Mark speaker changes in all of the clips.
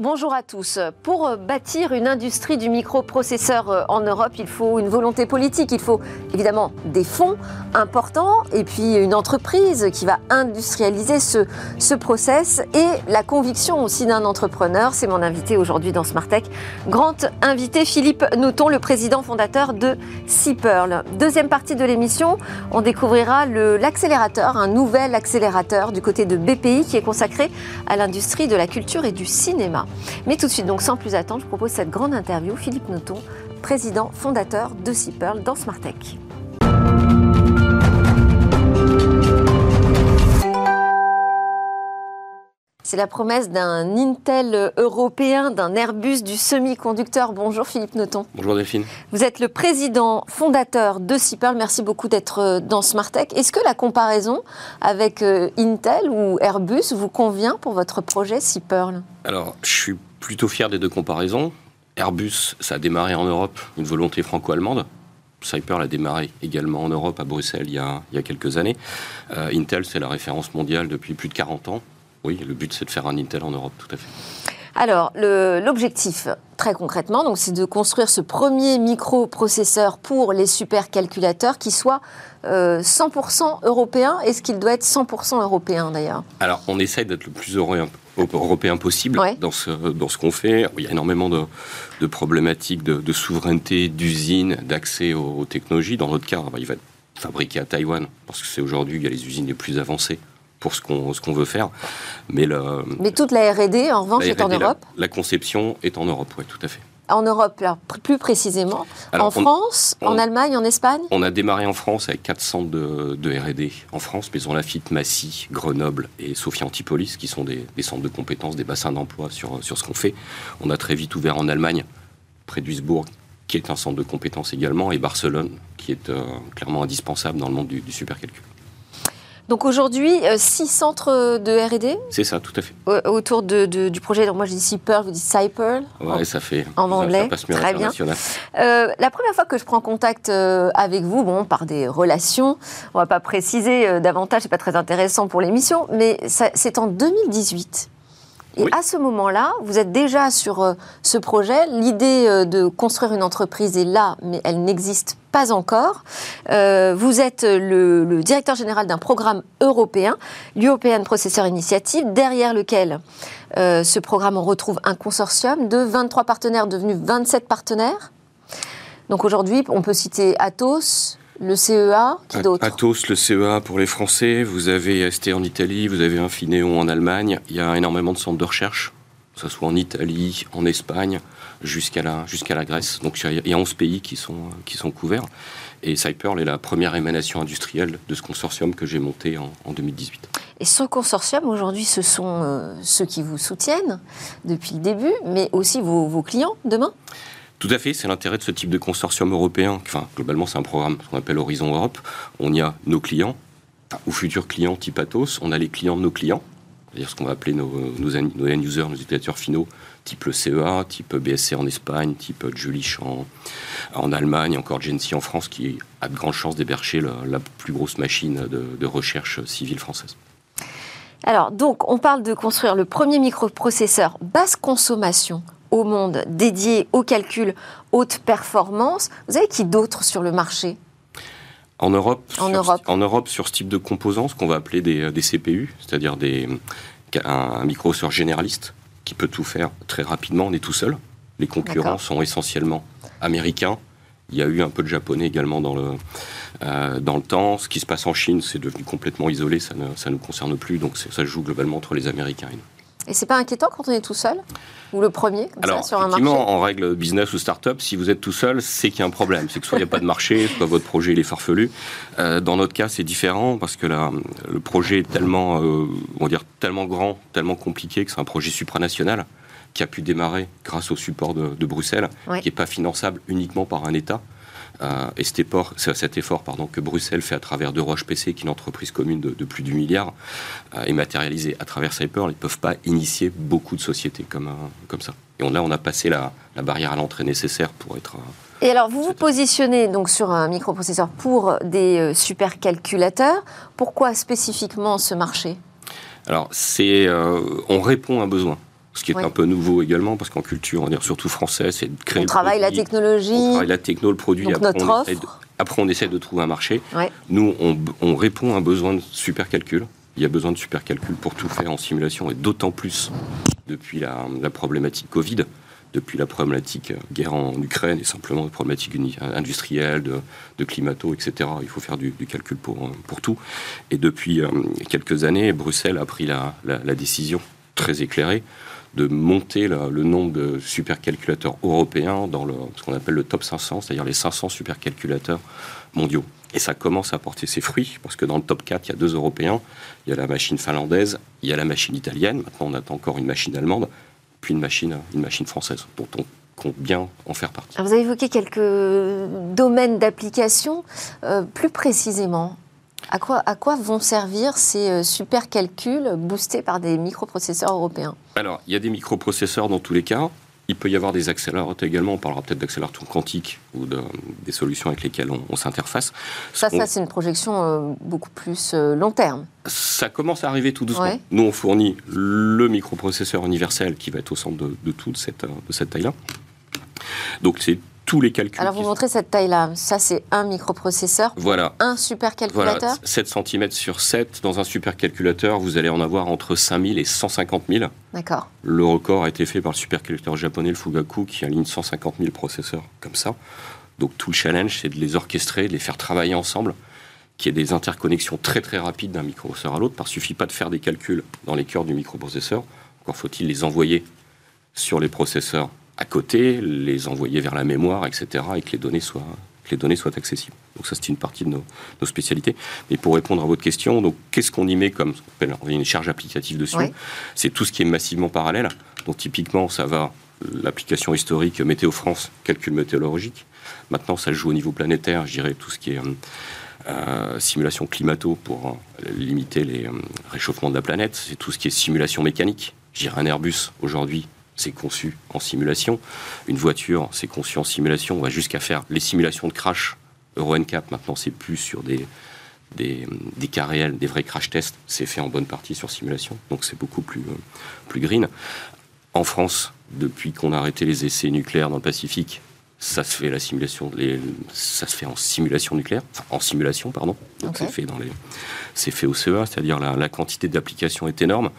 Speaker 1: Bonjour à tous. Pour bâtir une industrie du microprocesseur euh, en Europe, il faut une volonté politique, il faut évidemment des fonds importants et puis une entreprise qui va industrialiser ce, ce process et la conviction aussi d'un entrepreneur. C'est mon invité aujourd'hui dans Smartech. Grand invité Philippe Nouton, le président fondateur de Seapearl. Deuxième partie de l'émission, on découvrira l'accélérateur, un nouvel accélérateur du côté de BPI qui est consacré à l'industrie de la culture et du cinéma. Mais tout de suite, donc sans plus attendre, je propose cette grande interview. Philippe Noton, président fondateur de Seapearl dans Smartech. C'est la promesse d'un Intel européen, d'un Airbus du semi-conducteur. Bonjour Philippe Noton.
Speaker 2: Bonjour Delphine.
Speaker 1: Vous êtes le président fondateur de Seapearl. Merci beaucoup d'être euh, dans Smartech. Est-ce que la comparaison avec euh, Intel ou Airbus vous convient pour votre projet Seapearl
Speaker 2: Alors, je suis plutôt fier des deux comparaisons. Airbus, ça a démarré en Europe, une volonté franco-allemande. Cyper a démarré également en Europe, à Bruxelles, il y a, quelques années. Euh, Intel, c'est la référence mondiale depuis plus de 40 ans. Oui, le but, c'est de faire un Intel en Europe, tout à fait.
Speaker 1: Alors, l'objectif, très concrètement, donc, c'est de construire ce premier microprocesseur pour les supercalculateurs qui soit 100% euh, européen. Est-ce qu'il doit être 100% européen, d'ailleurs
Speaker 2: Alors, on essaye d'être le plus européen possible dans ce, dans ce qu'on fait. Il y a énormément de, problématiques de, souveraineté, d'usines, d'accès aux, technologies. Dans notre cas, il va être fabriqué à Taïwan, parce que c'est aujourd'hui, il y a les usines les plus avancées pour ce qu'on veut faire.
Speaker 1: Mais, le, Mais toute la R&D, en revanche, est en Europe?
Speaker 2: la, conception est en Europe, oui, tout à fait.
Speaker 1: En Europe, plus précisément, en France, en Allemagne, en Espagne?
Speaker 2: On a démarré en France avec quatre centres de, de R&D en France, Maison Lafitte, Massy, Grenoble et Sophia Antipolis, qui sont des, des centres de compétences, des bassins d'emploi sur, sur ce qu'on fait. On a très vite ouvert en Allemagne, près d'Uisbourg, qui est un centre de compétences également, et Barcelone, qui est euh, clairement indispensable dans le monde du, du supercalcul.
Speaker 1: Donc aujourd'hui, euh, six centres de R&D
Speaker 2: C'est ça, tout à fait.
Speaker 1: autour du projet, donc moi je dis CyPearl, vous dites CyPearl
Speaker 2: Oui, ça fait.
Speaker 1: En anglais, très bien. Euh, la première fois que je prends contact euh, avec vous, bon, par des relations, on ne va pas préciser davantage, c'est pas très intéressant pour l'émission, mais c'est en 2018. Et à ce moment-là, vous êtes déjà sur euh, ce projet. L'idée euh, de construire une entreprise est là, mais elle n'existe pas encore. Euh, vous êtes le, directeur général d'un programme européen, l'European Processor Initiative, derrière lequel ce programme, on retrouve un consortium de 23 partenaires devenus 27 partenaires. Donc aujourd'hui, on peut citer Atos, le CEA, qui d'autre
Speaker 2: Atos, le CEA pour les Français, vous avez ST en Italie, vous avez Infineon en Allemagne, il y a énormément de centres de recherche, que ce soit en Italie, en Espagne, jusqu'à la, jusqu'à la Grèce. Donc il y a 11 pays qui sont, qui sont couverts. Et Cypearl est la première émanation industrielle de ce consortium que j'ai monté en, 2018.
Speaker 1: Et ce consortium, aujourd'hui, ce sont euh, ceux qui vous soutiennent depuis le début, mais aussi vos, vos clients demain?
Speaker 2: Tout à fait, c'est l'intérêt de ce type de consortium européen. Enfin, globalement, c'est un programme qu'on appelle Horizon Europe. On y a nos clients, ou futurs clients type Atos, on a les clients de nos clients, c'est-à-dire ce qu'on va appeler nos, end-users, nos utilisateurs finaux, type le CEA, type BSC en Espagne, type Julich en, en Allemagne, encore Gency en France, qui a de grandes chances d'héberger la, plus grosse machine de recherche civile française.
Speaker 1: Alors, donc, on parle de construire le premier microprocesseur basse consommation au monde dédié au calcul haute performance. Vous avez qui d'autre sur le marché?
Speaker 2: En Europe, en, sur, Europe. en Europe, sur ce type de composants, ce qu'on va appeler des, CPU, c'est-à-dire des, un, microprocesseur généraliste qui peut tout faire très rapidement, on est tout seul. Les concurrents sont essentiellement américains. Il y a eu un peu de japonais également dans le, euh, dans le temps. Ce qui se passe en Chine, c'est devenu complètement isolé, ça ne ça nous concerne plus, donc ça joue globalement entre les Américains et nous.
Speaker 1: Et c'est pas inquiétant quand on est tout seul Ou le premier comme
Speaker 2: Alors,
Speaker 1: ça, sur un
Speaker 2: marché en règle business ou start-up, si vous êtes tout seul, c'est qu'il y a un problème. C'est que soit il n'y a pas de marché, soit votre projet il est farfelu. Euh, dans notre cas, c'est différent parce que là, le projet est tellement, euh, on va dire, tellement grand, tellement compliqué que c'est un projet supranational qui a pu démarrer grâce au support de, Bruxelles, qui n'est pas finançable uniquement par un État. Euh, et cet effort, cet effort pardon, que Bruxelles fait à travers De Roche PC, qui est une entreprise commune de, plus du milliard, euh, est matérialisé à travers Cyper. Ils ne peuvent pas initier beaucoup de sociétés comme, euh, comme ça. Et on, là, on a passé la, barrière à l'entrée nécessaire pour être.
Speaker 1: Et alors, vous vous positionnez donc sur un microprocesseur pour des supercalculateurs. Pourquoi spécifiquement ce marché?
Speaker 2: Alors, c'est, on répond à un besoin. Ce qui est un peu nouveau également, parce qu'en culture, on est surtout français, c'est de créer.
Speaker 1: On travaille la technologie.
Speaker 2: On travaille la techno, le produit.
Speaker 1: Donc
Speaker 2: après,
Speaker 1: notre
Speaker 2: on
Speaker 1: offre.
Speaker 2: de, après, on essaie de trouver un marché.
Speaker 1: Ouais.
Speaker 2: Nous, on, on répond à un besoin de supercalcul. Il y a besoin de supercalcul pour tout faire en simulation, et d'autant plus depuis la, la problématique Covid, depuis la problématique euh, guerre en Ukraine, et simplement des problématiques uni- industrielles, de, de climato, etc. Il faut faire du, du calcul pour, euh, pour tout. Et depuis euh, quelques années, Bruxelles a pris la, la- la décision très éclairée de monter le nombre de supercalculateurs européens dans ce qu'on appelle le top 500, c'est-à-dire les 500 supercalculateurs mondiaux. Et ça commence à porter ses fruits, parce que dans le top 4, il y a deux Européens, il y a la machine finlandaise, il y a la machine italienne, maintenant on attend encore une machine allemande, puis une machine, une machine française, dont on compte bien en faire partie.
Speaker 1: Vous avez évoqué quelques domaines d'application. Euh, plus précisément, à quoi, à quoi vont servir ces euh, supercalculs boostés par des microprocesseurs européens?
Speaker 2: Alors, il y a des microprocesseurs dans tous les cas. Il peut y avoir des accélérateurs également. On parlera peut-être d'accélérateurs quantiques ou de- des solutions avec lesquelles on, on s'interface.
Speaker 1: Ça,
Speaker 2: On-
Speaker 1: ça c'est une projection euh, beaucoup plus euh, long terme.
Speaker 2: Ça commence à arriver tout doucement.
Speaker 1: Ouais.
Speaker 2: Nous, on fournit le microprocesseur universel qui va être au centre de, de toute cette, de cette taille-là. Donc, c'est tous les calculs.
Speaker 1: Alors, vous montrez cette taille-là. Ça, c'est un microprocesseur,
Speaker 2: Voilà.
Speaker 1: un
Speaker 2: Voilà,
Speaker 1: supercalculateur.
Speaker 2: 7 cm sur 7. Dans un supercalculateur, vous allez en avoir entre 5000 et 150 000.
Speaker 1: D'accord.
Speaker 2: Le record a été fait par le supercalculateur japonais, le Fugaku, qui aligne 150 000 processeurs comme ça. Donc tout le challenge, c'est de les orchestrer, de les faire travailler ensemble, qu'il y ait des interconnexions très très rapides d'un microprocesseur à l'autre, parce qu'il ne suffit pas de faire des calculs dans les cœurs du microprocesseur, encore faut-il les envoyer sur les processeurs à côté, les envoyer vers la mémoire, etc., et que les données soient, que les données soient accessibles. Donc ça, c'est une partie de nos, nos spécialités. Mais pour répondre à votre question, donc qu'est-ce qu'on y met comme ce qu'on appelle une charge applicative dessus
Speaker 1: Oui.
Speaker 2: C'est tout ce qui est massivement parallèle. Donc typiquement, ça va l'application historique Météo France, calcul météorologique. Maintenant, ça joue au niveau planétaire, je dirais tout ce qui est euh, euh, simulation climato pour euh, limiter les euh, réchauffements de la planète. C'est tout ce qui est simulation mécanique. Je dirais un Airbus aujourd'hui, c'est conçu en simulation. Une voiture, c'est conçu en simulation. On va jusqu'à faire les simulations de crash. Euro NCAP, maintenant, c'est plus sur des, des, des cas réels, des vrais crash tests. C'est fait en bonne partie sur simulation. Donc c'est beaucoup plus, euh, plus green. En France, depuis qu'on a arrêté les essais nucléaires dans le Pacifique, ça se fait la simulation, les- ça se fait en simulation nucléaire, enfin en simulation, pardon. Donc c'est fait dans les, c'est fait au CEA, c'est-à-dire la, la quantité d'applications est énorme.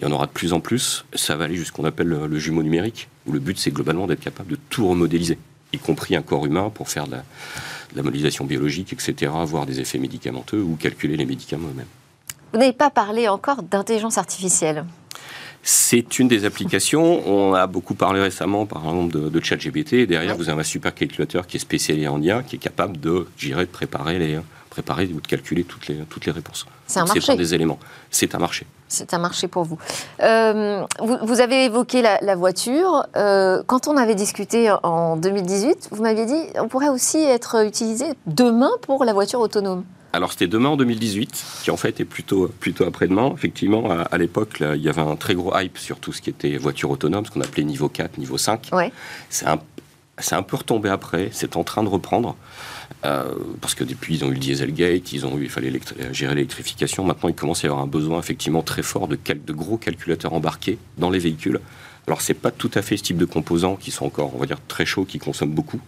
Speaker 2: Il y en aura de plus en plus. Ça va aller jusqu'à ce qu'on appelle le, le jumeau numérique, où le but c'est globalement d'être capable de tout remodéliser, y compris un corps humain pour faire de la, de la modélisation biologique, etc., voir des effets médicamenteux ou calculer les médicaments eux-mêmes.
Speaker 1: Vous n'avez pas parlé encore d'intelligence artificielle.
Speaker 2: C'est une des applications. On a beaucoup parlé récemment, par exemple, de, de ChatGPT. Derrière,
Speaker 1: Ouais.
Speaker 2: vous avez un supercalculateur qui est spécialisé en IA, qui est capable de, dirais, de préparer, les, préparer ou de calculer toutes les, toutes les réponses.
Speaker 1: C'est un marché.
Speaker 2: un des éléments. C'est un marché.
Speaker 1: C'est un marché pour vous. Euh, vous, vous avez évoqué la, la voiture. Euh, quand on avait discuté en 2018, vous m'aviez dit on pourrait aussi être utilisé demain pour la voiture autonome.
Speaker 2: Alors, c'était demain en 2018, qui en fait est plutôt, plutôt après-demain. Effectivement, à, à l'époque, il y avait un très gros hype sur tout ce qui était voiture autonome, ce qu'on appelait niveau 4, niveau 5.
Speaker 1: Ouais.
Speaker 2: C'est un, c'est un peu retombé après, c'est en train de reprendre. Euh, parce que depuis, ils ont eu le Dieselgate, ils ont eu, il fallait électri- gérer l'électrification. Maintenant, il commence à y avoir un besoin effectivement très fort de, gros calculateurs embarqués dans les véhicules. Alors, c'est pas tout à fait ce type de composants qui sont encore, on va dire, très chauds, qui consomment beaucoup,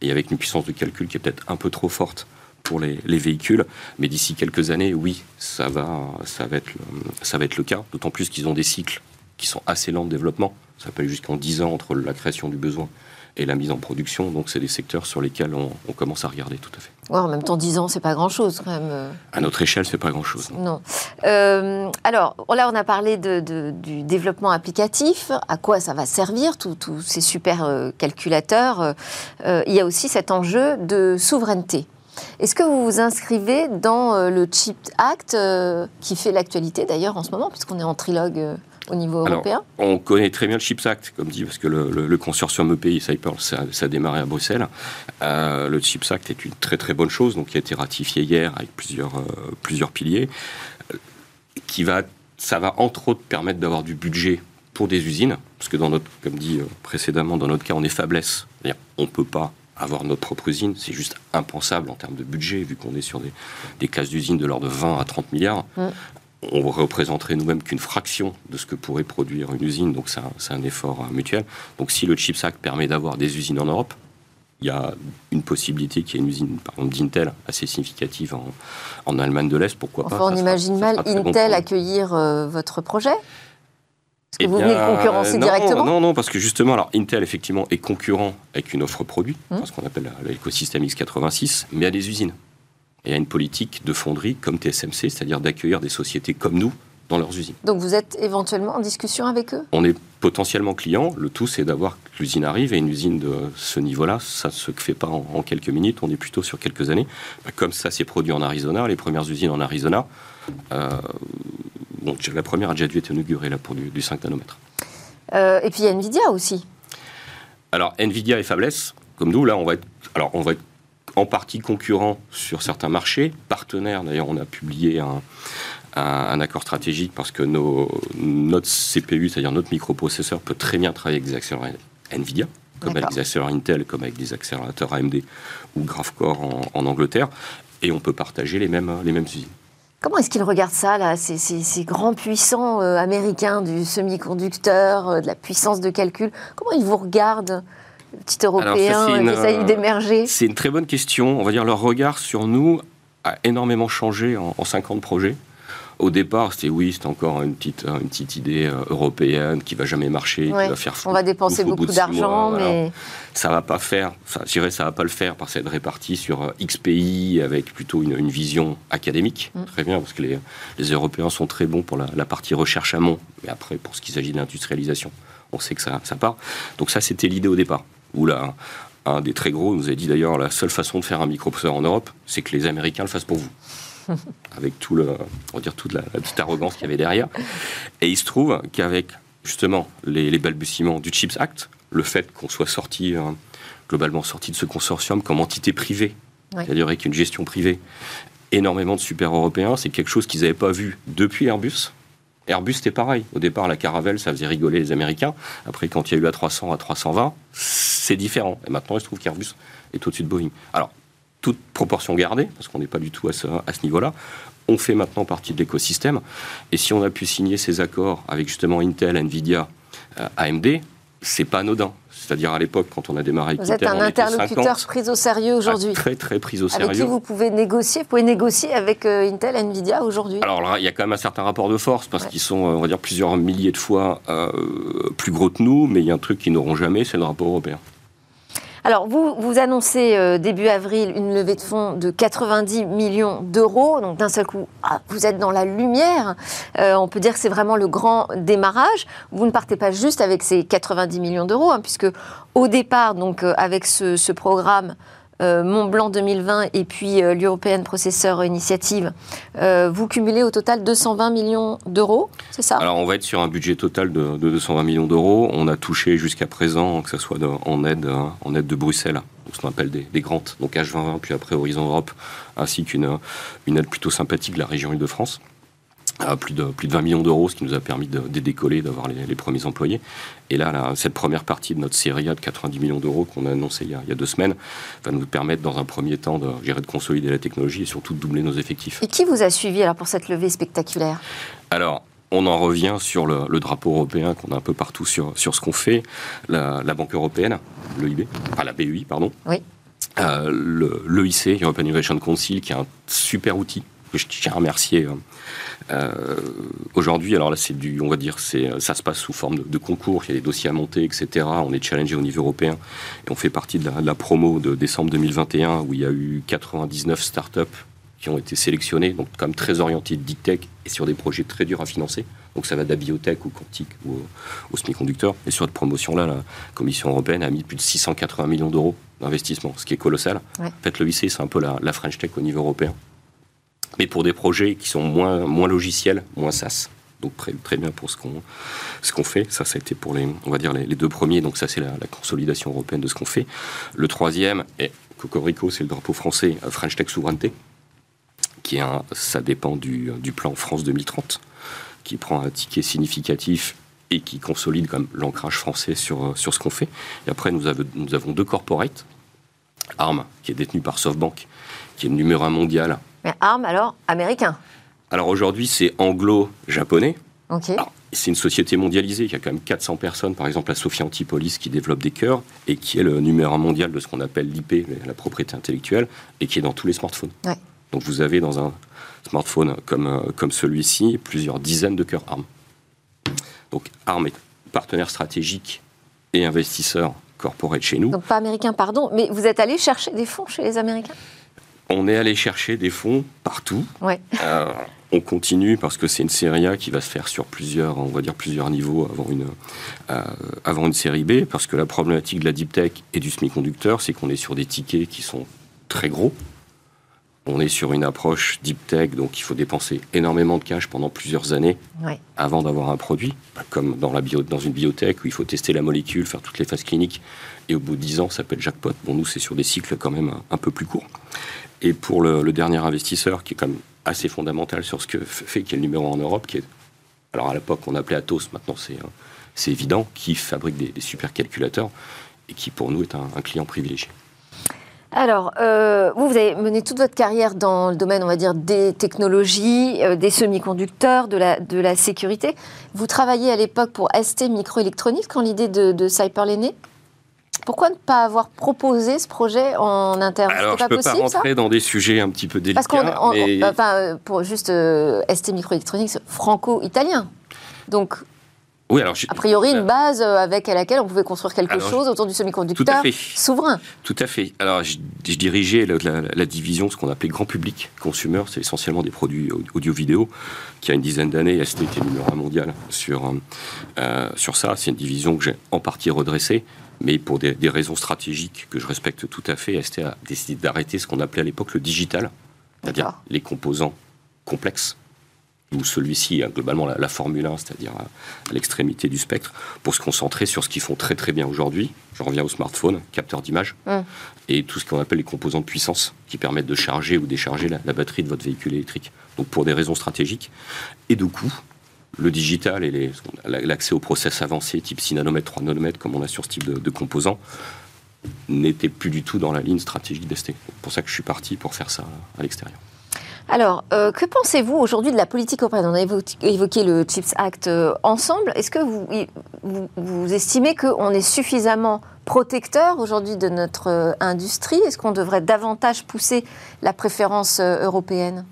Speaker 2: et avec une puissance de calcul qui est peut-être un peu trop forte pour les, les véhicules. Mais d'ici quelques années, oui, ça va, être, ça va être le cas. D'autant plus qu'ils ont des cycles qui sont assez lents de développement. Ça peut aller jusqu'en 10 ans entre la création du besoin et la mise en production. Donc, c'est des secteurs sur lesquels on, on commence à regarder tout à fait.
Speaker 1: Ouais, en même temps, 10 ans, c'est pas grand-chose quand même. euh.
Speaker 2: À notre échelle, c'est pas grand-chose. non.
Speaker 1: Non. Euh, alors, là, on a parlé de- de- du développement applicatif. À quoi ça va servir, tous ces super euh, calculateurs Euh, Il y a aussi cet enjeu de souveraineté. Est-ce que vous vous inscrivez dans le Chip Act, qui fait l'actualité d'ailleurs en ce moment, puisqu'on est en trilogue au niveau
Speaker 2: Alors,
Speaker 1: européen
Speaker 2: On connaît très bien le Chips Act, comme dit, parce que le, le- le consortium EPI Cyper, ça, ça a démarré à Bruxelles. Euh, le Chips Act est une très très bonne chose, donc qui a été ratifié hier avec plusieurs, euh, plusieurs piliers, euh, qui va, ça va entre autres permettre d'avoir du budget pour des usines, parce que dans notre, comme dit précédemment, dans notre cas, on est faiblesse, on peut pas avoir notre propre usine, c'est juste impensable en termes de budget, vu qu'on est sur des, des classes d'usines de l'ordre de 20 à 30 milliards.
Speaker 1: Mm.
Speaker 2: On représenterait nous-mêmes qu'une fraction de ce que pourrait produire une usine, donc c'est un, effort euh, mutuel. Donc si le CHIPS Act permet d'avoir des usines en Europe, il y a une possibilité qu'il y ait une usine, par exemple, d'Intel assez significative en, Allemagne de l'Est, pourquoi
Speaker 1: pas. On imagine mal Intel accueillir euh, votre projet. Est-ce que eh vous venez de concurrencer directement?
Speaker 2: Non, non, parce que justement, alors Intel effectivement est concurrent avec une offre produit, hum. ce qu'on appelle l'écosystème x86, mais à des usines et à une politique de fonderie comme TSMC, c'est-à-dire d'accueillir des sociétés comme nous dans leurs usines.
Speaker 1: Donc vous êtes éventuellement en discussion avec eux?
Speaker 2: On est potentiellement client. Le tout, c'est d'avoir que l'usine arrive. Et une usine de ce niveau-là, ça ne se fait pas en, quelques minutes. On est plutôt sur quelques années. Bah, comme ça s'est produit en Arizona, les premières usines en Arizona, euh, bon, la première a déjà dû être inaugurée là, pour du, 5 nanomètres.
Speaker 1: Euh, et puis il y a Nvidia aussi.
Speaker 2: Alors Nvidia et Fabless, comme nous, là, on va être, alors, on va être en partie concurrent sur certains marchés, partenaires. D'ailleurs, on a publié un, un, accord stratégique parce que nos, notre CPU, c'est-à-dire notre microprocesseur, peut très bien travailler avec des accélérateurs NVIDIA, comme avec des accélérateurs Intel, comme avec des accélérateurs AMD ou GraphCore en, Angleterre, et on peut partager les mêmes, les mêmes usines.
Speaker 1: Comment est-ce qu'ils regardent ça, là, ces, ces, grands puissants euh, américains du semi-conducteur, euh, de la puissance de calcul? Comment ils vous regardent? Petit européen qui essaye d'émerger
Speaker 2: C'est une très bonne question. On va dire leur regard sur nous a énormément changé en, en 50 projets. Au départ, c'était oui, c'était encore une petite, une petite idée euh, européenne qui va jamais marcher, qui va faire
Speaker 1: On va dépenser beaucoup d'argent, mais
Speaker 2: ça va pas faire. Ça, je dirais, ça va pas le faire parce c'est réparti sur euh, X pays avec plutôt une, vision académique. Mm. Très bien, parce que les, les, Européens sont très bons pour la, partie recherche amont, mais après, pour ce qui s'agit de l'industrialisation, on sait que ça, ça part. Donc ça, c'était l'idée au départ. Où là, un des très gros nous a dit d'ailleurs la seule façon de faire un microprocesseur en Europe, c'est que les Américains le fassent pour vous. avec tout le, on dire toute la, petite arrogance qu'il y avait derrière. Et il se trouve qu'avec justement les, balbutiements du Chips Act, le fait qu'on soit sorti euh, globalement sorti de ce consortium comme entité privée, c'est-à-dire avec une gestion privée, énormément de super européens, c'est quelque chose qu'ils n'avaient pas vu depuis Airbus. Airbus, c'était pareil. Au départ, la Caravelle, ça faisait rigoler les Américains. Après, quand il y a eu la 300 à 320, c'est différent. Et maintenant, il se trouve qu'Airbus est au-dessus de Boeing. Alors, toute proportion gardée, parce qu'on n'est pas du tout à ce, niveau-là, on fait maintenant partie de l'écosystème. Et si on a pu signer ces accords avec justement Intel, Nvidia, euh, AMD, c'est pas anodin. C'est-à-dire à, l'époque, quand on a démarré
Speaker 1: Vous êtes un interlocuteur pris au sérieux aujourd'hui.
Speaker 2: Très, très pris au sérieux.
Speaker 1: Avec qui vous pouvez négocier Vous pouvez négocier avec euh, Intel, Nvidia aujourd'hui
Speaker 2: Alors là, il y a quand même un certain rapport de force parce qu'ils sont, euh, on va dire, plusieurs milliers de fois plus gros que nous, mais il y a un truc qu'ils n'auront jamais, c'est le rapport européen.
Speaker 1: Alors, vous, vous annoncez euh, début avril une levée de fonds de 90 millions d'euros. Donc, d'un seul coup, ah, vous êtes dans la lumière. Euh, on peut dire que c'est vraiment le grand démarrage. Vous ne partez pas juste avec ces 90 millions d'euros, hein, puisque au départ, donc, euh, avec ce, programme, Mont Blanc 2020 et puis euh, l'European Processor Initiative, euh, vous cumulez au total 220 millions d'euros, c'est ça?
Speaker 2: Alors on va être sur un budget total de, 220 millions d'euros. On a touché jusqu'à présent, que ce soit en, aide, en aide de Bruxelles, ce qu'on appelle des, des donc H2020, puis après Horizon Europe, ainsi qu'une une aide plutôt sympathique de la région Île-de-France à plus de, plus de 20 millions d'euros, ce qui nous a permis de, décoller, d'avoir les, premiers employés. Et là, cette première partie de notre série A de 90 millions d'euros qu'on a annoncé il y a, deux semaines va nous permettre, dans un premier temps, de, gérer, de consolider la technologie et surtout de doubler nos effectifs.
Speaker 1: Et qui vous a suivi alors pour cette levée spectaculaire?
Speaker 2: Alors, on en revient sur le, drapeau européen qu'on a un peu partout sur, sur ce qu'on fait. La, Banque européenne, l'EIB, ah la BEI, pardon.
Speaker 1: Oui.
Speaker 2: Euh, L'EIC, European Innovation Council, qui est un super outil que je tiens à remercier euh, euh, aujourd'hui, alors là, c'est du, on va dire, c'est, ça se passe sous forme de, concours. Il y a des dossiers à monter, etc. On est challengé au niveau européen et on fait partie de la, promo de décembre 2021 où il y a eu 99 startups qui ont été sélectionnées, donc comme très orientées deep tech et sur des projets très durs à financer. Donc ça va de la biotech ou quantique ou au, semi-conducteur. Et sur cette promotion-là, la Commission européenne a mis plus de 680 millions d'euros d'investissement, ce qui est colossal. En fait, le IC, c'est un peu la, la French Tech au niveau européen mais pour des projets qui sont moins, moins logiciels, moins SaaS. Donc très, très bien pour ce qu'on ce fait. Ça, ça a été pour les, on va dire les, deux premiers. Donc ça, c'est la, consolidation européenne de ce qu'on fait. Le troisième, est Cocorico, c'est le drapeau français euh, French Tech Souveraineté, qui est un, ça dépend du, du plan France 2030, qui prend un ticket significatif et qui consolide comme l'ancrage français sur, euh, sur ce qu'on fait. Et après, nous, avons, nous avons deux corporates. ARM, qui est détenu par SoftBank, qui est le numéro un mondial
Speaker 1: mais armes alors américain
Speaker 2: Alors aujourd'hui, c'est anglo-japonais.
Speaker 1: Ok.
Speaker 2: C'est une société mondialisée. Il y a quand même 400 personnes, par exemple, à Sophia Antipolis, qui développe des cœurs et qui est le numéro un mondial de ce qu'on appelle l'IP, la propriété intellectuelle, et qui est dans tous les smartphones.
Speaker 1: Ouais.
Speaker 2: Donc vous avez dans un smartphone comme, euh, comme celui-ci plusieurs dizaines de cœurs ARM. Donc ARM est partenaire stratégique et investisseur corporate chez nous.
Speaker 1: Donc pas américain, pardon, mais vous êtes allé chercher des fonds chez les Américains?
Speaker 2: On est allé chercher des fonds partout.
Speaker 1: Ouais.
Speaker 2: Euh, on continue parce que c'est une série A qui va se faire sur plusieurs, on va dire plusieurs niveaux avant une, euh, avant une série B, parce que la problématique de la deep tech et du semi-conducteur, c'est qu'on est sur des tickets qui sont très gros. On est sur une approche deep tech, donc il faut dépenser énormément de cash pendant plusieurs années
Speaker 1: Ouais.
Speaker 2: avant d'avoir un produit, comme dans, la bio, dans une biotech où il faut tester la molécule, faire toutes les phases cliniques, et au bout de 10 ans, ça peut être jackpot. Bon, nous, c'est sur des cycles quand même un, un peu plus courts. Et pour le, le dernier investisseur, qui est quand même assez fondamental sur ce que fait, qui est le numéro en Europe, qui est, alors à l'époque, on appelait Atos, maintenant c'est c'est évident, qui fabrique des, des supercalculateurs et qui pour nous est un, un client privilégié.
Speaker 1: Alors, euh, vous, vous avez mené toute votre carrière dans le domaine, on va dire, des technologies, euh, des semi-conducteurs, de la, de la sécurité. Vous travailliez à l'époque pour ST Microelectronics quand l'idée de, de Cyper est née. Pourquoi ne pas avoir proposé ce projet en interne?
Speaker 2: Alors,
Speaker 1: C'était
Speaker 2: je
Speaker 1: pas
Speaker 2: peux pas
Speaker 1: possible, ça?
Speaker 2: rentrer dans des sujets un petit peu délicats,
Speaker 1: Parce qu'on,
Speaker 2: mais...
Speaker 1: enfin, pour juste euh, ST Microelectronics franco-italien. Donc,
Speaker 2: oui, alors, je-
Speaker 1: a priori, une base euh, avec laquelle on pouvait construire quelque
Speaker 2: Alors,
Speaker 1: chose autour du semi-conducteur
Speaker 2: à
Speaker 1: souverain.
Speaker 2: Tout à fait. Alors, je, je dirigeais la, la- la division, ce qu'on appelait grand public, consumer, c'est essentiellement des produits au- audio-vidéo, qui a une dizaine d'années, ST était numéro un mondial sur, euh, euh, sur ça. C'est une division que j'ai en partie redressée, mais pour des, des raisons stratégiques que je respecte tout à fait, ST a décidé d'arrêter ce qu'on appelait à l'époque le digital, c'est-à-dire les composants complexes ou celui-ci, hein, globalement la, la Formule 1, c'est-à-dire à, à l'extrémité du spectre, pour se concentrer sur ce qu'ils font très très bien aujourd'hui. Je reviens au smartphone, capteur d'image,
Speaker 1: Mm.
Speaker 2: et tout ce qu'on appelle les composants de puissance, qui permettent de charger ou décharger la, la batterie de votre véhicule électrique. Donc pour des raisons stratégiques et de coût, le digital et l'accès aux process avancés, type 6 nanomètres, 3 nanomètres, comme on a sur ce type de, de composants, n'était plus du tout dans la ligne stratégique d'ST. C'est pour ça que je suis parti pour faire ça à l'extérieur.
Speaker 1: Alors, euh, que pensez-vous aujourd'hui de la politique européenne? On a évo- évoqué le CHIPS Act euh, ensemble. Est-ce que vous, vous, vous estimez qu'on est suffisamment protecteur aujourd'hui de notre euh, industrie? Est-ce qu'on devrait davantage pousser la préférence européenne?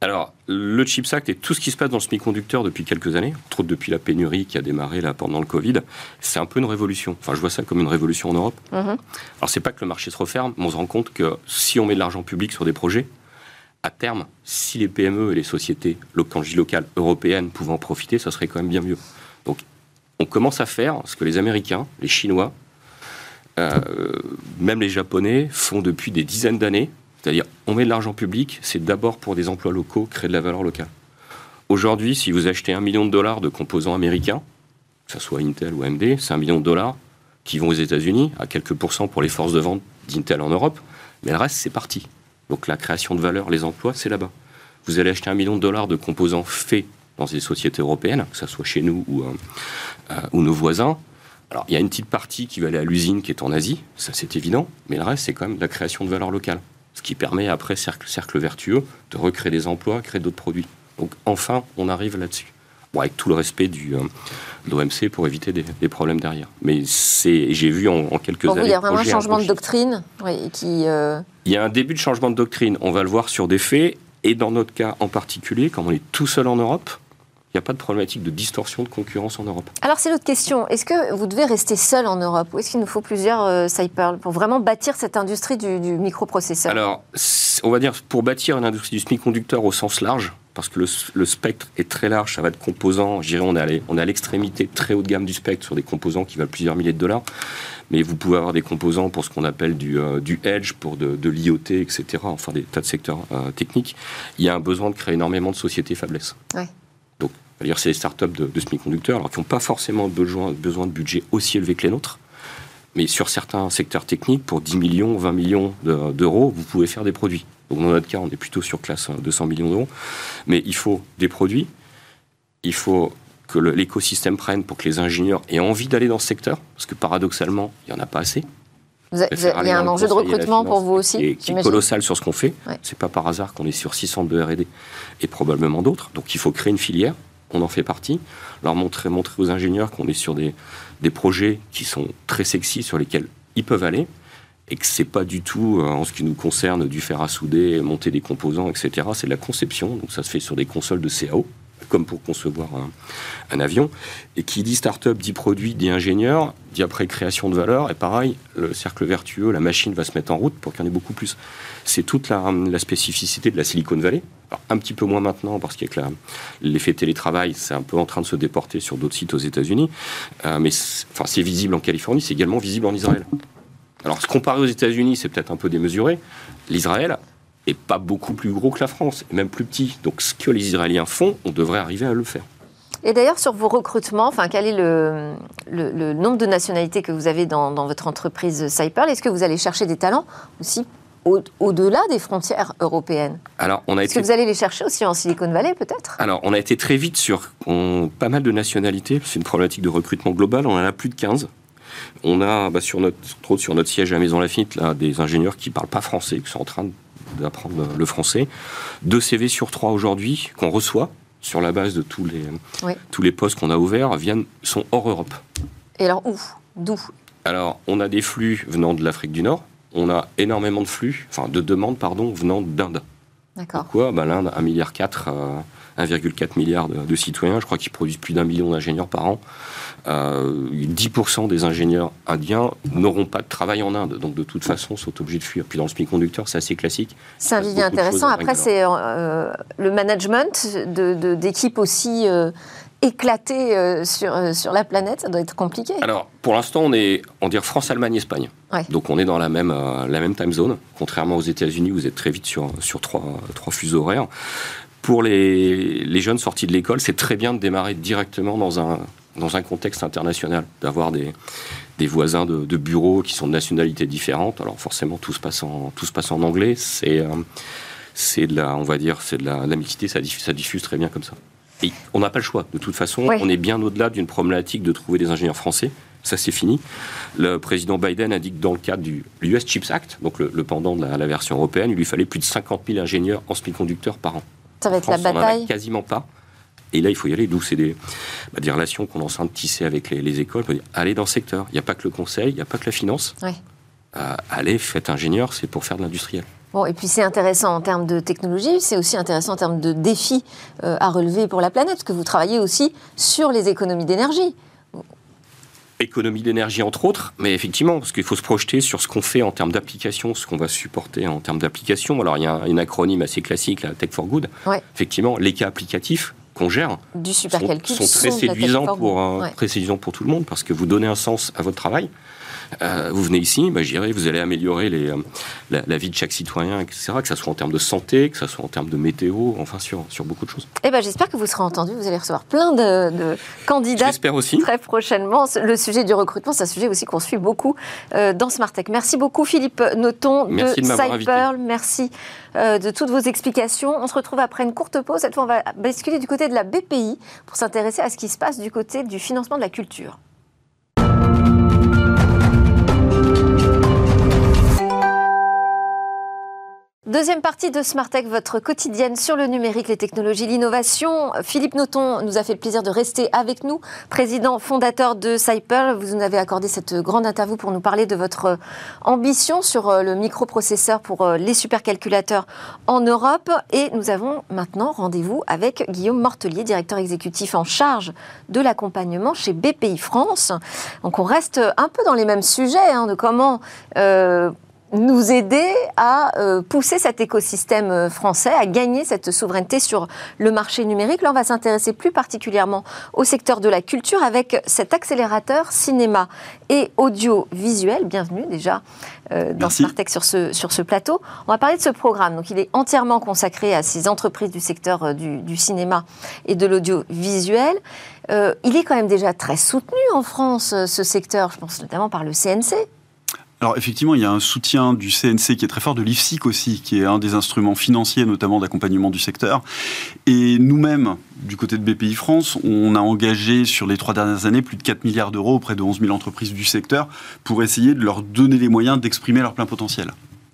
Speaker 2: Alors, le CHIPS Act et tout ce qui se passe dans le semi-conducteur depuis quelques années, entre autres depuis la pénurie qui a démarré là pendant le Covid, c'est un peu une révolution. Enfin, je vois ça comme une révolution en Europe.
Speaker 1: Mhm.
Speaker 2: Alors, c'est pas que le marché se referme, mais on se rend compte que si on met de l'argent public sur des projets, à terme, si les PME et les sociétés, locales, européennes, pouvaient en profiter, ça serait quand même bien mieux. Donc, on commence à faire ce que les Américains, les Chinois, euh, même les Japonais font depuis des dizaines d'années. C'est-à-dire, on met de l'argent public, c'est d'abord pour des emplois locaux, créer de la valeur locale. Aujourd'hui, si vous achetez un million de dollars de composants américains, que ce soit Intel ou AMD, c'est un million de dollars qui vont aux États-Unis, à quelques pourcents pour les forces de vente d'Intel en Europe, mais le reste, c'est parti. Donc la création de valeur, les emplois, c'est là-bas. Vous allez acheter un million de dollars de composants faits dans des sociétés européennes, que ce soit chez nous ou, euh, euh, ou nos voisins. Alors, il y a une petite partie qui va aller à l'usine qui est en Asie, ça c'est évident, mais le reste, c'est quand même de la création de valeur locale. Ce qui permet après, cercle, cercle vertueux, de recréer des emplois, créer d'autres produits. Donc enfin, on arrive là-dessus. Bon, avec tout le respect du, euh, de l'OMC pour éviter des, des problèmes derrière. Mais c'est, j'ai vu en, en quelques
Speaker 1: Pour vous,
Speaker 2: années.
Speaker 1: il y a vraiment un changement de doctrine oui, qui. euh,
Speaker 2: Il y a un début de changement de doctrine. On va le voir sur des faits. Et dans notre cas en particulier, comme on est tout seul en Europe, il n'y a pas de problématique de distorsion de concurrence en Europe.
Speaker 1: Alors, c'est l'autre question. Est-ce que vous devez rester seul en Europe ou est-ce qu'il nous faut plusieurs euh, Cyper pour vraiment bâtir cette industrie du, du microprocesseur?
Speaker 2: Alors, on va dire, pour bâtir une industrie du semi-conducteur au sens large, parce que le, le spectre est très large, ça va de composants, je dirais, on est à l'e- on est à l'extrémité très haut de gamme du spectre sur des composants qui valent plusieurs milliers de dollars, mais vous pouvez avoir des composants pour ce qu'on appelle du, euh, du edge, pour de, de l'IoT, etc., enfin des tas de secteurs euh, techniques. Il y a un besoin de créer énormément de sociétés faiblesses.
Speaker 1: Ouais.
Speaker 2: Donc, c'est-à-dire c'est les startups de, de semi-conducteurs, alors qui n'ont pas forcément besoin, besoin de budget aussi élevé que les nôtres, mais sur certains secteurs techniques, pour 10 millions, 20 millions de- d'euros, vous pouvez faire des produits. Donc dans notre cas, on est plutôt sur classe euh, 200 millions d'euros. Mais il faut des produits, il faut que l'écosystème prenne pour que les ingénieurs aient envie d'aller dans ce secteur, parce que paradoxalement, il n'y en a pas assez.
Speaker 1: il y a un enjeu de recrutement pour vous aussi
Speaker 2: qui est, colossal sur ce qu'on fait. Ce C'est pas par hasard qu'on est sur 600 de R&D et probablement d'autres. Donc il faut créer une filière. On en fait partie. Leur montrer, montrer aux ingénieurs qu'on est sur des, des projets qui sont très sexy sur lesquels ils peuvent aller et que c'est pas du tout, euh, en ce qui nous concerne, du fer à souder, monter des composants, etc. C'est de la conception. Donc ça se fait sur des consoles de CAO comme pour concevoir un, avion. Et qui dit start-up, dit produit, dit ingénieur, dit après création de valeur. Et pareil, le cercle vertueux, la machine va se mettre en route pour qu'il y en ait beaucoup plus. C'est toute la, spécificité de la Silicon Valley. un petit peu moins maintenant, parce qu'avec l'effet télétravail, c'est un peu en train de se déporter sur d'autres sites aux États-Unis. Euh, mais c'est visible en Californie, c'est également visible en Israël. Alors, se comparer aux États-Unis, c'est peut-être un peu démesuré. L'Israël, pas beaucoup plus gros que la France, et même plus petit. Donc ce que les Israéliens font, on devrait arriver à le faire.
Speaker 1: Et d'ailleurs, sur vos recrutements, enfin, quel est le, le, nombre de nationalités que vous avez dans, dans votre entreprise Cyper Est-ce que vous allez chercher des talents aussi au-delà des frontières européennes?
Speaker 2: Alors, on a
Speaker 1: Est-ce que vous allez les chercher aussi en Silicon Valley, peut-être?
Speaker 2: Alors, on a été très vite sur pas mal de nationalités. C'est une problématique de recrutement global. On en a plus de 15. On a, bah, sur notre, sur notre siège à Maison Lafitte, là, des ingénieurs qui ne parlent pas français, qui sont en train de d'apprendre le français. Deux CV sur trois aujourd'hui qu'on reçoit sur la base de tous les, tous les postes qu'on a ouverts viennent, sont hors Europe.
Speaker 1: Et alors où? D'où?
Speaker 2: Alors, on a des flux venant de l'Afrique du Nord. On a énormément de flux, enfin de demandes, pardon, venant d'Inde.
Speaker 1: D'accord.
Speaker 2: Pourquoi? Ben, L'Inde, 1,4 milliard, 1,4 milliard de, citoyens. Je crois qu'ils produisent plus d'un million d'ingénieurs par an. 10% euh, des ingénieurs indiens n'auront pas de travail en Inde. Donc de toute façon, sont obligés de fuir. Puis dans le semi-conducteur, c'est assez classique.
Speaker 1: C'est un vivier intéressant. Après, c'est euh, le management d'équipes aussi euh, éclatées sur, sur la planète. Ça doit être compliqué.
Speaker 2: Alors, pour l'instant, on est, on dire France, Allemagne, Espagne. Donc on est dans la même, la même time zone. Contrairement aux États-Unis, vous êtes très vite sur, sur trois, trois fuseaux horaires pour les, les, jeunes sortis de l'école, c'est très bien de démarrer directement dans un, dans un contexte international, d'avoir des, des, voisins de, de, bureau qui sont de nationalités différentes. Alors forcément, tout se passe en, tout se passe en anglais. C'est, euh, c'est de la, on va dire, c'est de la, la mixité, ça diffuse, ça diffuse très bien comme ça. Et on n'a pas le choix. De toute façon, on est bien au-delà d'une problématique de trouver des ingénieurs français. Ça, c'est fini. Le président Biden a dit que dans le cadre du US Chips Act, donc le, pendant de la, la, version européenne, il lui fallait plus de 50 000 ingénieurs en semi-conducteurs par an.
Speaker 1: Ça va être la bataille.
Speaker 2: quasiment pas. Et là, il faut y aller. D'où c'est des, bah, des, relations qu'on est en train de tisser avec les, écoles. Allez dans le secteur. Il n'y a pas que le conseil, il n'y a pas que la finance. Euh, allez, faites ingénieur, c'est pour faire de l'industriel.
Speaker 1: Bon, et puis c'est intéressant en termes de technologie, c'est aussi intéressant en termes de défis euh, à relever pour la planète, parce que vous travaillez aussi sur les économies d'énergie.
Speaker 2: Économie d'énergie, entre autres, mais effectivement, parce qu'il faut se projeter sur ce qu'on fait en termes d'application, ce qu'on va supporter en termes d'application. Alors, il y a un, acronyme assez classique, la Tech for Good. Effectivement, les cas applicatifs, qu'on gère
Speaker 1: du sont,
Speaker 2: très séduisants pour, euh, pour tout le monde parce que vous donnez un sens à votre travail. Euh, vous venez ici, bah, j'irai, vous allez améliorer les, euh, la, vie de chaque citoyen, etc., que ce soit en termes de santé, que ce soit en termes de météo, enfin sur, sur beaucoup de choses.
Speaker 1: Eh ben, J'espère que vous serez entendu, vous allez recevoir plein de, candidats
Speaker 2: J'espère aussi.
Speaker 1: très prochainement. Le sujet du recrutement, c'est un sujet aussi qu'on suit beaucoup euh, dans Smartech. Merci beaucoup Philippe Noton
Speaker 2: Merci de,
Speaker 1: de Merci de toutes vos explications. On se retrouve après une courte pause. Cette fois, on va basculer du côté de la BPI pour s'intéresser à ce qui se passe du côté du financement de la culture. Deuxième partie de Smartech, votre quotidienne sur le numérique, les technologies, l'innovation. Philippe Noton nous a fait le plaisir de rester avec nous, président fondateur de Cyper. Vous nous avez accordé cette grande interview pour nous parler de votre ambition sur euh, le microprocesseur pour euh, les supercalculateurs en Europe. Et nous avons maintenant rendez-vous avec Guillaume Mortelier, directeur exécutif en charge de l'accompagnement chez BPI France. Donc on reste un peu dans les mêmes sujets hein, de comment euh, nous aider à euh, pousser cet écosystème euh, français, à gagner cette souveraineté sur le marché numérique. Là, on va s'intéresser plus particulièrement au secteur de la culture avec cet accélérateur cinéma et audiovisuel. Bienvenue déjà euh, dans Smartech sur ce, sur ce plateau. On va parler de ce programme. Donc, il est entièrement consacré à ces entreprises du secteur du, du cinéma et de l'audiovisuel. il est quand même déjà très soutenu en France, ce secteur, je pense notamment par le CNC.
Speaker 3: Alors effectivement, il y a un soutien du CNC qui est très fort, de l'IFSIC aussi, qui est un des instruments financiers notamment d'accompagnement du secteur. Et nous-mêmes, du côté de BPI France, on a engagé sur les trois dernières années plus de 4 milliards d'euros auprès de 11 000 entreprises du secteur pour essayer de leur donner les moyens d'exprimer leur plein potentiel.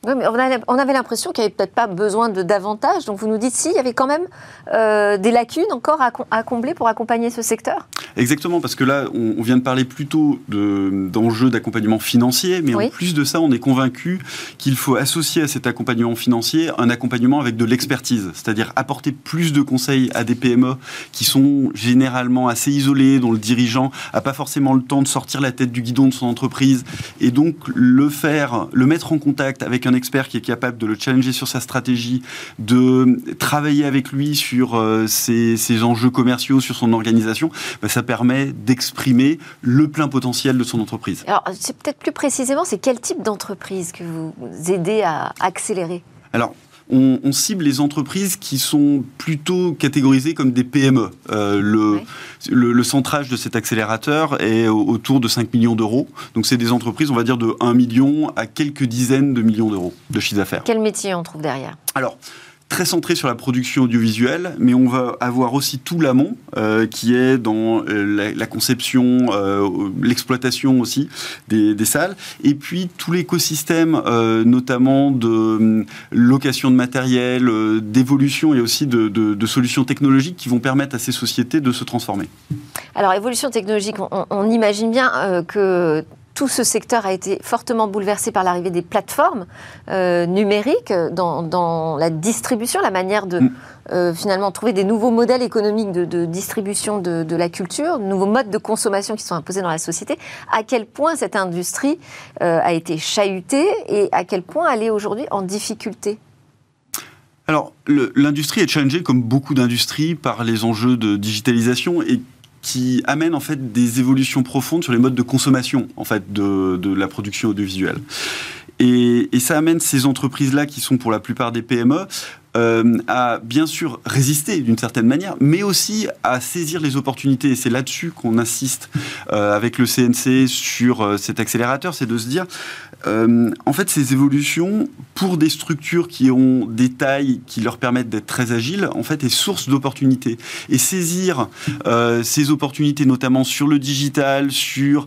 Speaker 1: Oui, mais on avait l'impression qu'il n'y avait peut-être pas besoin de davantage. Donc vous nous dites si, il y avait quand même euh, des lacunes encore à, combler pour accompagner ce secteur?
Speaker 3: Exactement, parce que là, on, vient de parler plutôt d'enjeux d'accompagnement financier, mais en plus de ça, on est convaincu qu'il faut associer à cet accompagnement financier un accompagnement avec de l'expertise, c'est-à-dire apporter plus de conseils à des PME qui sont généralement assez isolés, dont le dirigeant n'a pas forcément le temps de sortir la tête du guidon de son entreprise, et donc le faire, le mettre en contact avec un expert qui est capable de le challenger sur sa stratégie, de travailler avec lui sur euh, ses, enjeux commerciaux, sur son organisation, bah, ça permet d'exprimer le plein potentiel de son entreprise.
Speaker 1: Alors, c'est peut-être plus précisément, c'est quel type d'entreprise que vous aidez à accélérer?
Speaker 3: Alors, on, cible les entreprises qui sont plutôt catégorisées comme des PME. Euh, le, le, centrage de cet accélérateur est autour de 5 millions d'euros. Donc c'est des entreprises, on va dire, de 1 million à quelques dizaines de millions d'euros de chiffre d'affaires.
Speaker 1: Quel métier on trouve derrière?
Speaker 3: Alors, très centré sur la production audiovisuelle, mais on va avoir aussi tout l'amont euh, qui est dans euh, la, conception, euh, l'exploitation aussi des, salles, et puis tout l'écosystème, notamment de location de matériel, d'évolution et aussi de, solutions technologiques qui vont permettre à ces sociétés de se transformer.
Speaker 1: Alors, évolution technologique, on imagine bien que tout ce secteur a été fortement bouleversé par l'arrivée des plateformes euh, numériques dans, la distribution, la manière de mm. euh, finalement trouver des nouveaux modèles économiques de, distribution de, la culture, de nouveaux modes de consommation qui sont imposés dans la société. À quel point cette industrie euh, a été chahutée et à quel point elle est aujourd'hui en difficulté?
Speaker 3: Alors, l'industrie est challengée, comme beaucoup d'industries, par les enjeux de digitalisation et qui amène en fait des évolutions profondes sur les modes de consommation en fait de, la production audiovisuelle. Et, et, ça amène ces entreprises-là, qui sont pour la plupart des PME, euh, à bien sûr résister d'une certaine manière, mais aussi à saisir les opportunités. Et c'est là-dessus qu'on insiste euh, avec le CNC sur euh, cet accélérateur, c'est de se dire, en fait, ces évolutions, pour des structures qui ont des tailles qui leur permettent d'être très agiles, en fait, est source d'opportunités. Et saisir ces opportunités, notamment sur le digital, sur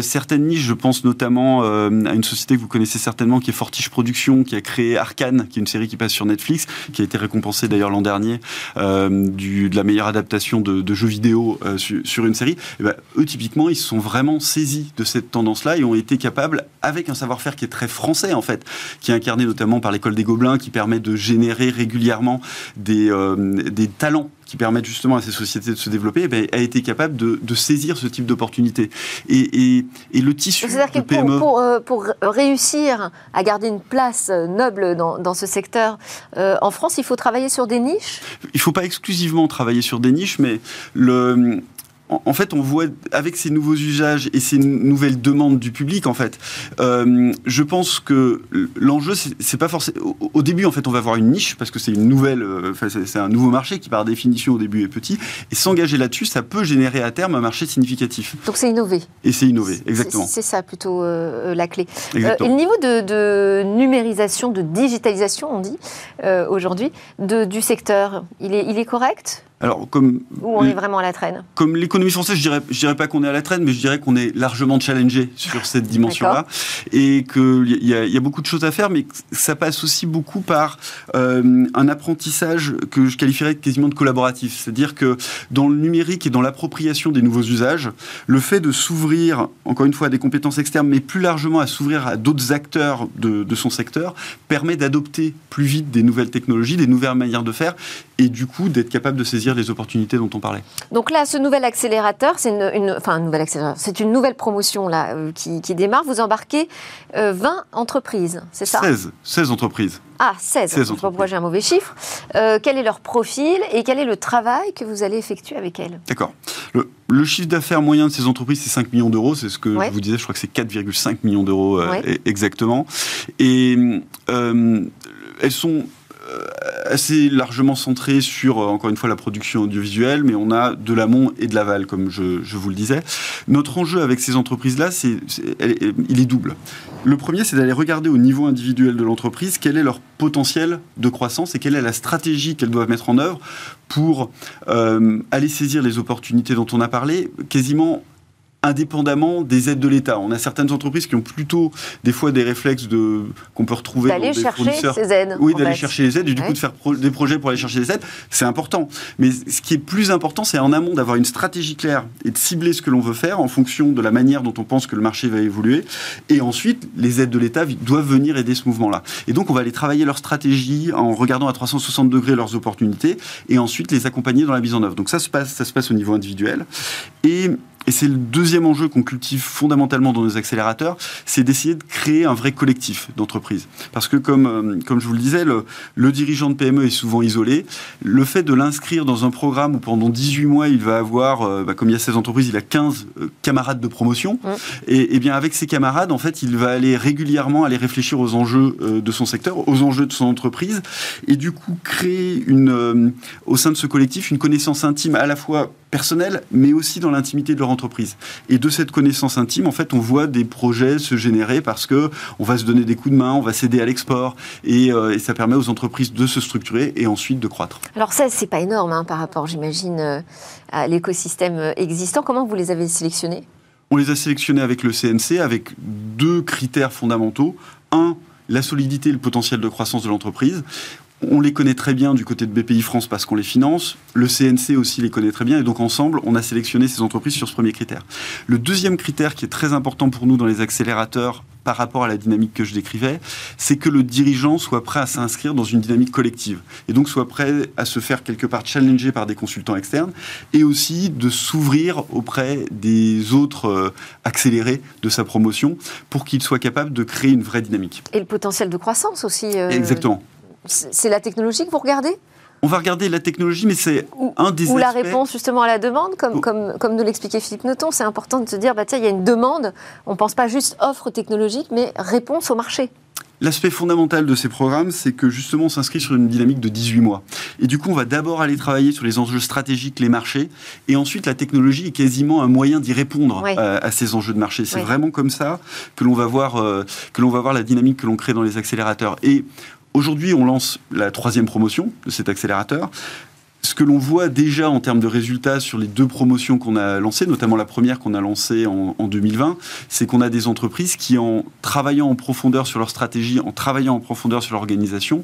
Speaker 3: certaines niches, je pense notamment à une société que vous connaissez certainement, qui est Fortiche Productions, qui a créé Arkane, qui est une série qui passe sur Netflix, qui a été récompensé d'ailleurs l'an dernier euh, de la meilleure adaptation de, jeux vidéo euh, sur, une série, et eh ben, eux typiquement ils se sont vraiment saisis de cette tendance-là et ont été capables, avec un savoir-faire qui est très français en fait, qui est incarné notamment par l'école des Gobelins, qui permet de générer régulièrement des, euh, des talents qui permettent justement à ces sociétés de se développer, eh a été capable de, saisir ce type d'opportunités. Et, le tissu de PME...
Speaker 1: Pour, pour, pour, réussir à garder une place noble dans, dans ce secteur, euh, en France, il faut travailler sur des niches?
Speaker 3: Il ne faut pas exclusivement travailler sur des niches, mais le, en fait, on voit avec ces nouveaux usages et ces nouvelles demandes du public, en fait, euh, je pense que l'enjeu, c'est pas forcément. Au début, en fait, on va avoir une niche parce que c'est une nouvelle, euh, c'est un nouveau marché qui, par définition, au début est petit. Et s'engager là-dessus, ça peut générer à terme un marché significatif.
Speaker 1: Donc c'est innover.
Speaker 3: Et c'est innover, exactement.
Speaker 1: C'est ça plutôt euh, la clé. le niveau de, numérisation, de digitalisation, on dit aujourd'hui, du secteur, il est, il est correct?
Speaker 3: Alors, comme.
Speaker 1: Où on est vraiment à la traîne
Speaker 3: Comme l'économie française, je dirais, je dirais pas qu'on est à la traîne, mais je dirais qu'on est largement challengé sur cette dimension-là. Et qu'il y, y, a beaucoup de choses à faire, mais ça passe aussi beaucoup par euh, un apprentissage que je qualifierais quasiment de collaboratif. C'est-à-dire que dans le numérique et dans l'appropriation des nouveaux usages, le fait de s'ouvrir, encore une fois, à des compétences externes, mais plus largement à s'ouvrir à d'autres acteurs de, de son secteur, permet d'adopter plus vite des nouvelles technologies, des nouvelles manières de faire, et du coup d'être capable de saisir les opportunités dont on parlait.
Speaker 1: Donc là, ce nouvel accélérateur, c'est une, enfin, un nouvel c'est une nouvelle promotion là, euh, qui, démarre. Vous embarquez 20 euh, entreprises, c'est ça?
Speaker 3: 16, 16 entreprises.
Speaker 1: Ah, 16, 16 pourquoi j'ai un mauvais chiffre. Euh, quel est leur profil et quel est le travail que vous allez effectuer avec elles?
Speaker 3: D'accord. Le, chiffre d'affaires moyen de ces entreprises, c'est 5 millions d'euros. C'est ce que je vous disais, je crois que c'est 4,5 millions d'euros exactement. Et elles sont assez largement centré sur, encore une fois, la production audiovisuelle, mais on a de l'amont et de l'aval, comme je, je, vous le disais. Notre enjeu avec ces entreprises-là, c'est, il est double. Le premier, c'est d'aller regarder au niveau individuel de l'entreprise quel est leur potentiel de croissance et quelle est la stratégie qu'elles doivent mettre en œuvre pour euh, aller saisir les opportunités dont on a parlé, quasiment indépendamment des aides de l'État. On a certaines entreprises qui ont plutôt des fois des réflexes de qu'on peut retrouver
Speaker 1: d'aller chercher ces aides.
Speaker 3: Oui, d'aller chercher les aides et du coup de faire des projets pour aller chercher les aides, c'est important. Mais ce qui est plus important, c'est en amont d'avoir une stratégie claire et de cibler ce que l'on veut faire en fonction de la manière dont on pense que le marché va évoluer. Et ensuite, les aides de l'État doivent venir aider ce mouvement-là. Et donc, on va aller travailler leur stratégie en regardant à 360 degrés leurs opportunités et ensuite les accompagner dans la mise en œuvre. Donc ça se passe, ça se passe au niveau individuel. Et et c'est le deuxième enjeu qu'on cultive fondamentalement dans nos accélérateurs, c'est d'essayer de créer un vrai collectif d'entreprise. Parce que comme, euh, comme je vous le disais, le, le, dirigeant de PME est souvent isolé. Le fait de l'inscrire dans un programme où pendant 18 mois, il va avoir, euh, bah, comme il y a 16 entreprises, il a 15 euh, camarades de promotion. Mmh. Et, et, bien avec ces camarades, en fait, il va aller régulièrement aller réfléchir aux enjeux de son secteur, aux enjeux de son entreprise, et du coup créer une, au sein de ce collectif une connaissance intime à la fois personnelle, mais aussi dans l'intimité de leur entreprise. Et de cette connaissance intime, en fait, on voit des projets se générer parce que on va se donner des coups de main, on va s'aider à l'export, et, euh, et, ça permet aux entreprises de se structurer et ensuite de croître.
Speaker 1: Alors ça, c'est pas énorme hein, par rapport, j'imagine, euh, à l'écosystème existant. Comment vous les avez sélectionnés?
Speaker 3: On les a sélectionnés avec le CNC, avec deux critères fondamentaux. Un, la solidité et le potentiel de croissance de l'entreprise. On les connaît très bien du côté de BPI France parce qu'on les finance. Le CNC aussi les connaît très bien. Et donc, ensemble, on a sélectionné ces entreprises sur ce premier critère. Le deuxième critère qui est très important pour nous dans les accélérateurs par rapport à la dynamique que je décrivais, c'est que le dirigeant soit prêt à s'inscrire dans une dynamique collective. Et donc, soit prêt à se faire quelque part challenger par des consultants externes et aussi de s'ouvrir auprès des autres euh, accélérés de sa promotion pour qu'il soit capable de créer une vraie dynamique.
Speaker 1: Et le potentiel de croissance aussi.
Speaker 3: Euh... Exactement.
Speaker 1: C'est la technologie que vous regardez?
Speaker 3: On va regarder la technologie, mais c'est un des
Speaker 1: Ou la réponse justement à la demande, comme, comme, comme nous l'expliquait Philippe Noton, c'est important de se dire, bah, tiens, il y a une demande, on ne pense pas juste offre technologique, mais réponse au marché.
Speaker 3: L'aspect fondamental de ces programmes, c'est que justement, on s'inscrit sur une dynamique de 18 mois. Et du coup, on va d'abord aller travailler sur les enjeux stratégiques, les marchés, et ensuite, la technologie est quasiment un moyen d'y répondre oui. à, à, ces enjeux de marché. C'est oui. vraiment comme ça que l'on va voir euh, que l'on va voir la dynamique que l'on crée dans les accélérateurs. Et Aujourd'hui, on lance la troisième promotion de cet accélérateur. Ce que l'on voit déjà en termes de résultats sur les deux promotions qu'on a lancées, notamment la première qu'on a lancée en, en 2020, c'est qu'on a des entreprises qui, en travaillant en profondeur sur leur stratégie, en travaillant en profondeur sur l'organisation,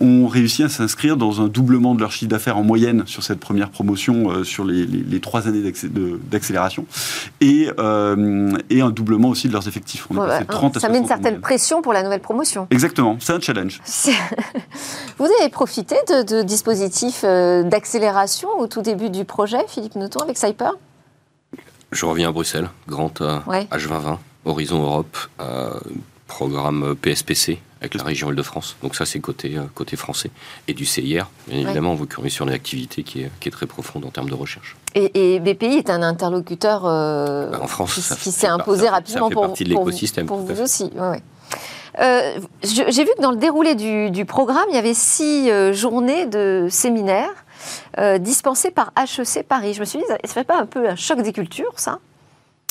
Speaker 3: ont réussi à s'inscrire dans un doublement de leur chiffre d'affaires en moyenne sur cette première promotion euh, sur les, les, les, trois années d'accélération et, euh, et, un doublement aussi de leurs effectifs.
Speaker 1: On ouais, 30 à ça met une certaine pression pour la nouvelle promotion.
Speaker 3: Exactement, c'est un challenge.
Speaker 1: Vous avez profité de, de dispositifs euh, d'accélération au tout début du projet, Philippe Noton, avec Cyper
Speaker 2: Je reviens à Bruxelles, Grand euh, ouais. H2020, Horizon Europe, euh, programme PSPC avec la région Île-de-France. Donc ça, c'est côté, euh, côté français. Et du CIR, bien évidemment, vous sur une activité qui est, qui est, très profonde en termes de recherche.
Speaker 1: Et, et BPI est un interlocuteur euh,
Speaker 2: ben en France,
Speaker 1: qui, qui s'est imposé rapidement
Speaker 2: ça fait
Speaker 1: pour,
Speaker 2: partie de l'écosystème.
Speaker 1: Pour, pour vous aussi. Ouais, euh, J'ai vu que dans le déroulé du, du, programme, il y avait six euh, journées de séminaires euh, dispensés par HEC Paris. Je me suis dit, ça ne fait pas un peu un choc des cultures, ça?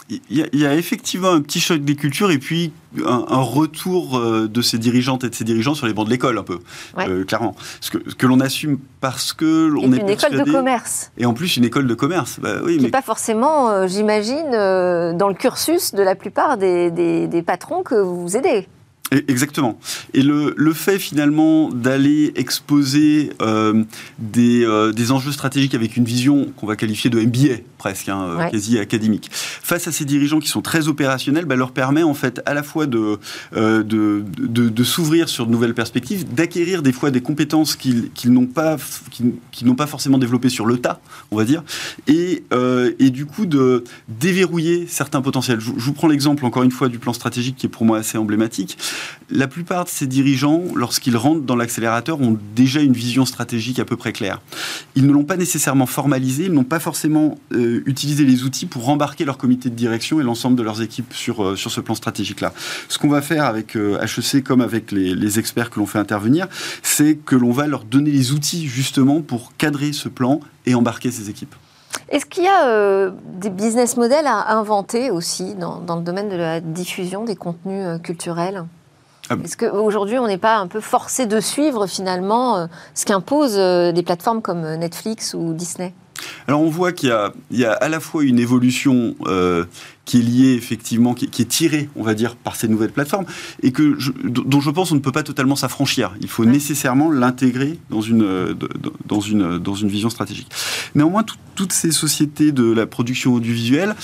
Speaker 3: Il y, a, il y, a, effectivement un petit choc des cultures et puis un, un, retour euh, de ces dirigeantes et de ces dirigeants sur les bancs de l'école, un peu, ouais. euh, clairement. Ce que, l'on assume parce que
Speaker 1: l'on est une école de commerce.
Speaker 3: Et en plus, une école de commerce. Bah, oui,
Speaker 1: Qui n'est mais... pas forcément, euh, j'imagine, euh, dans le cursus de la plupart des, des, des patrons que vous aidez.
Speaker 3: Exactement. Et le, le fait finalement d'aller exposer euh, euh, des, enjeux stratégiques avec une vision qu'on va qualifier de MBA presque, hein, ouais. quasi académique, face à ces dirigeants qui sont très opérationnels, bah, leur permet en fait à la fois de, euh, de, de, de s'ouvrir sur de nouvelles perspectives, d'acquérir des fois des compétences qu'ils qu n'ont pas, qu'ils n'ont pas forcément développées sur le tas, on va dire, et, et du coup de déverrouiller certains potentiels. Je, je vous prends l'exemple encore une fois du plan stratégique qui est pour moi assez emblématique La plupart de ces dirigeants, lorsqu'ils rentrent dans l'accélérateur, ont déjà une vision stratégique à peu près claire. Ils ne l'ont pas nécessairement formalisé, ils n'ont pas forcément euh, utilisé les outils pour embarquer leur comité de direction et l'ensemble de leurs équipes sur, euh, sur ce plan stratégique-là. Ce qu'on va faire avec HEC comme avec les, les experts que l'on fait intervenir, c'est que l'on va leur donner les outils justement pour cadrer ce plan et embarquer ces équipes.
Speaker 1: Est-ce qu'il y a euh, des business models à inventer aussi dans, le domaine de la diffusion des contenus euh, culturels? Ah Est-ce qu'aujourd'hui, on n'est pas un peu forcé de suivre finalement euh, ce qu'imposent des plateformes comme Netflix ou Disney?
Speaker 3: Alors on voit qu'il y, a à la fois une évolution qui est lié effectivement, qui, est tiré, on va dire, par ces nouvelles plateformes, et que dont je pense on ne peut pas totalement s'affranchir. Il faut nécessairement l'intégrer dans une, dans, une, dans une vision stratégique. Néanmoins, toutes ces sociétés de la production audiovisuelle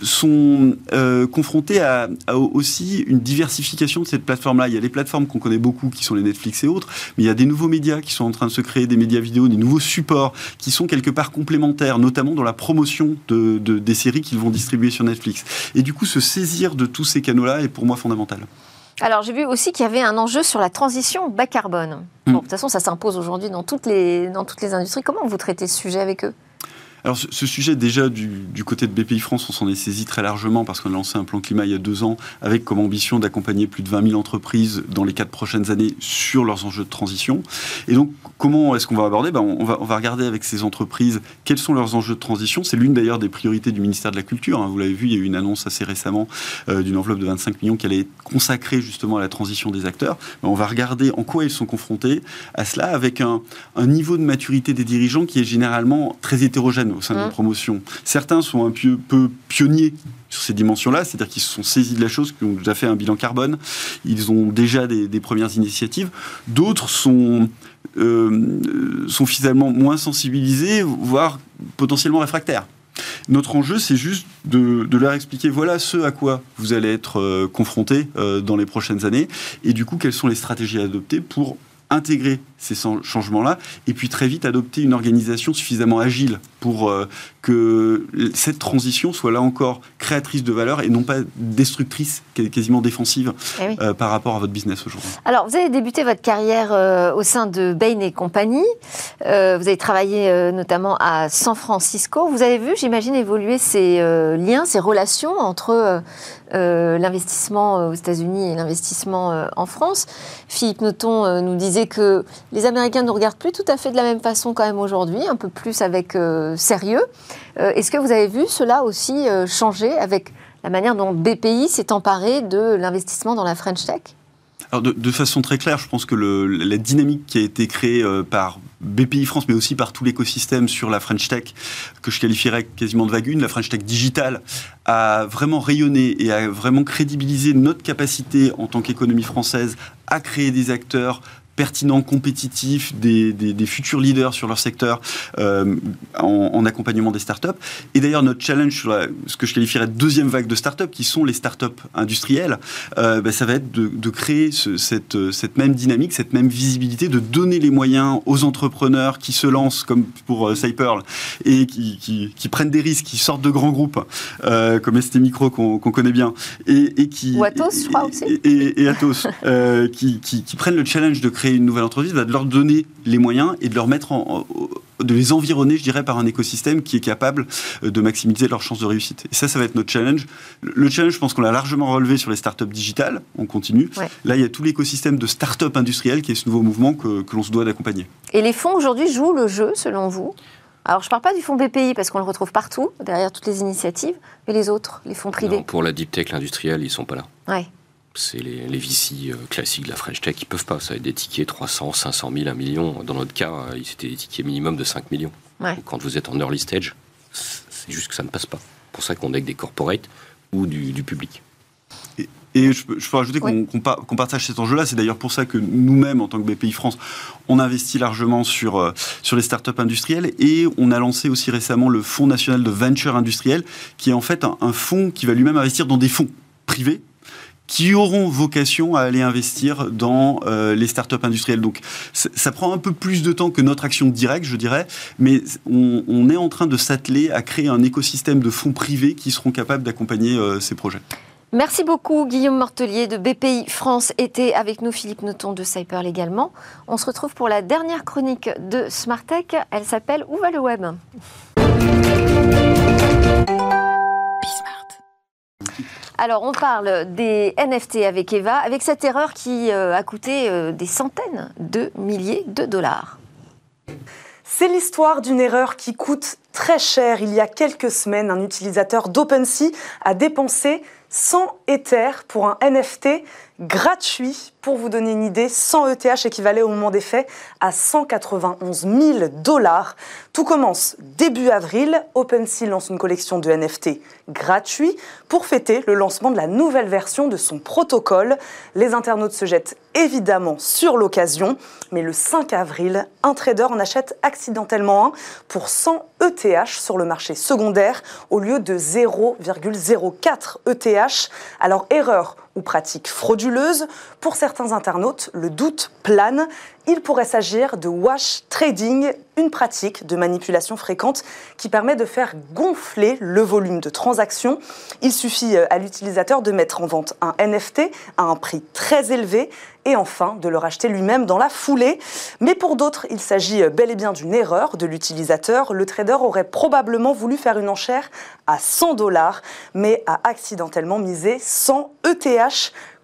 Speaker 3: sont euh, confrontées à, aussi une diversification de cette plateforme-là. Il y a des plateformes qu'on connaît beaucoup, qui sont les Netflix et autres, mais il y a des nouveaux médias qui sont en train de se créer, des médias vidéo, des nouveaux supports qui sont quelque part complémentaires, notamment dans la promotion de, des séries qu'ils vont distribuer sur Netflix. Et du coup, se saisir de tous ces canaux-là est pour moi fondamental.
Speaker 1: Alors j'ai vu aussi qu'il y avait un enjeu sur la transition bas carbone. Mm. de toute façon, ça s'impose aujourd'hui dans, toutes les, dans toutes les industries. Comment vous traitez ce sujet avec eux?
Speaker 3: Alors ce, sujet déjà du, côté de BPI France, on s'en est saisi très largement parce qu'on a lancé un plan climat il y a deux ans avec comme ambition d'accompagner plus de 20 000 entreprises dans les quatre prochaines années sur leurs enjeux de transition. Et donc comment est-ce qu'on va aborder? Ben, on, va, regarder avec ces entreprises quels sont leurs enjeux de transition. C'est l'une d'ailleurs des priorités du ministère de la Culture. Hein. Vous l'avez vu, il y a eu une annonce assez récemment euh, d'une enveloppe de 25 millions qui allait être consacrée justement à la transition des acteurs. Ben, on va regarder en quoi ils sont confrontés à cela avec un niveau de maturité des dirigeants qui est généralement très hétérogène au sein de la mmh. promotion. Certains sont un peu, peu pionniers sur ces dimensions-là, c'est-à-dire qu'ils se sont saisis de la chose, qui ont déjà fait un bilan carbone, ils ont déjà des, premières initiatives. D'autres sont, euh, sont finalement moins sensibilisés, voire potentiellement réfractaires. Notre enjeu, c'est juste de, leur expliquer voilà ce à quoi vous allez être euh, confrontés euh, dans les prochaines années, et du coup, quelles sont les stratégies à adopter pour intégrer ces changements-là, et puis très vite adopter une organisation suffisamment agile pour euh, que cette transition soit là encore créatrice de valeur et non pas destructrice, quasiment défensive eh euh, par rapport à votre business aujourd'hui.
Speaker 1: Alors, vous avez débuté votre carrière euh, au sein de Bain et compagnie. vous avez travaillé notamment à San Francisco. Vous avez vu, j'imagine, évoluer ces liens, ces relations entre l'investissement aux États-Unis et l'investissement en France. Philippe Noton nous disait que les Américains ne regardent plus tout à fait de la même façon quand même aujourd'hui, un peu plus avec euh, sérieux. Euh, est-ce que vous avez vu cela aussi euh, changer avec la manière dont BPI s'est emparé de l'investissement dans la French Tech?
Speaker 3: De, façon très claire, je pense que la dynamique qui a été créée par BPI France, mais aussi par tout l'écosystème sur la French Tech, que je qualifierais quasiment de vagune, la French Tech digitale, a vraiment rayonné et a vraiment crédibilisé notre capacité en tant qu'économie française à créer des acteurs pertinents, compétitifs, des, futurs leaders sur leur secteur euh, en, accompagnement des startups. Et d'ailleurs, notre challenge sur ce que je qualifierais de deuxième vague de startups, qui sont les startups industrielles, euh, bah, ça va être de, créer cette, cette, même dynamique, cette même visibilité, de donner les moyens aux entrepreneurs qui se lancent, comme pour euh, Cyperl, et qui, qui, prennent des risques, qui sortent de grands groupes, comme ST Micro qu'on connaît bien, et, qui...
Speaker 1: Ou Atos, je crois aussi.
Speaker 3: Et, Atos, qui, qui prennent le challenge de créer une nouvelle entreprise, va de leur donner les moyens et de leur mettre en, de les environner, je dirais, par un écosystème qui est capable euh, de maximiser leurs chances de réussite. Et ça, ça va être notre challenge. Le challenge, je pense qu'on l'a largement relevé sur les startups digitales. On continue. Là, il y a tout l'écosystème de startups industrielles qui est ce nouveau mouvement que, que l'on se doit d'accompagner.
Speaker 1: Et les fonds aujourd'hui jouent le jeu, selon vous? Alors, je ne parle pas du fonds BPI parce qu'on le retrouve partout, derrière toutes les initiatives, mais les autres, les fonds privés?
Speaker 2: pour la deep tech, l'industriel, ils ne sont pas là.
Speaker 1: Ouais
Speaker 2: c'est les, les VC euh, classiques de la French Tech qui peuvent pas. Ça va être des tickets 300, 500 000, 1 million. Dans notre cas, euh, c'était des tickets minimum de 5 millions. Quand vous êtes en early stage, c'est juste que ça ne passe pas. C'est pour ça qu'on est avec des corporates ou du, public.
Speaker 3: Et, je, peux, rajouter qu'on partage cet enjeu-là. C'est d'ailleurs pour ça que nous-mêmes, en tant que BPI France, on investit largement sur, euh, sur les startups industrielles et on a lancé aussi récemment le Fonds national de venture industrielle, qui est en fait un, un fonds qui va lui-même investir dans des fonds privés qui auront vocation à aller investir dans euh, les startups industrielles. Donc ça prend un peu plus de temps que notre action directe, je dirais, mais on, est en train de s'atteler à créer un écosystème de fonds privés qui seront capables d'accompagner euh, ces projets.
Speaker 1: Merci beaucoup Guillaume Mortelier de BPI France était avec nous, Philippe Noton de Cyper également. On se retrouve pour la dernière chronique de Smartech. Elle s'appelle Où va le web? Alors, on parle des NFT avec Eva, avec cette erreur qui euh, a coûté euh, des centaines de milliers de dollars.
Speaker 4: C'est l'histoire d'une erreur qui coûte très cher. Il y a quelques semaines, un utilisateur d'OpenSea a dépensé 100 Ethers pour un NFT gratuit. Pour vous donner une idée, 100 ETH équivalait au moment des faits à 191 000 dollars. Tout commence début avril. OpenSea lance une collection de NFT gratuits pour fêter le lancement de la nouvelle version de son protocole. Les internautes se jettent évidemment sur l'occasion, mais le 5 avril, un trader en achète accidentellement un pour 100 ETH sur le marché secondaire au lieu de 0,04 ETH. Alors erreur ou pratique frauduleuse, pour certains internautes, le doute plane. Il pourrait s'agir de wash trading, une pratique de manipulation fréquente qui permet de faire gonfler le volume de transactions. Il suffit euh, à l'utilisateur de mettre en vente un NFT à un prix très élevé et enfin de le racheter lui-même dans la foulée. Mais pour d'autres, il s'agit euh, bel et bien d'une erreur de l'utilisateur. Le trader aurait probablement voulu faire une enchère à 100 dollars, mais a accidentellement misé 100 ETH.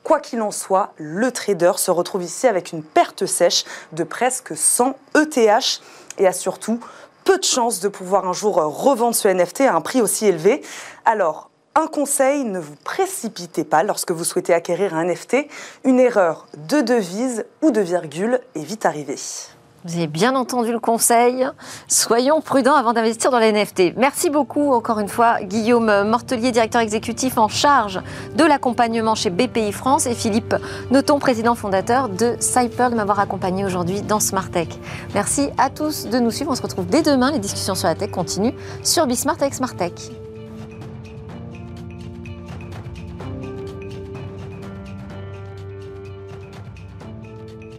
Speaker 4: Quoi qu'il en soit, le trader se retrouve ici avec une perte sèche de presque 100 ETH et a surtout peu de chances de pouvoir un jour revendre ce NFT à un prix aussi élevé. Alors, un conseil, ne vous précipitez pas lorsque vous souhaitez acquérir un NFT. Une erreur de devise ou de virgule est vite arrivée.
Speaker 1: Vous avez bien entendu le conseil. Soyons prudents avant d'investir dans les NFT. Merci beaucoup, encore une fois, Guillaume Mortelier, directeur exécutif en charge de l'accompagnement chez BPI France, et Philippe Noton, président fondateur de Cyper, de m'avoir accompagné aujourd'hui dans Smart Tech. Merci à tous de nous suivre. On se retrouve dès demain. Les discussions sur la tech continuent sur Bismart avec Smart Tech.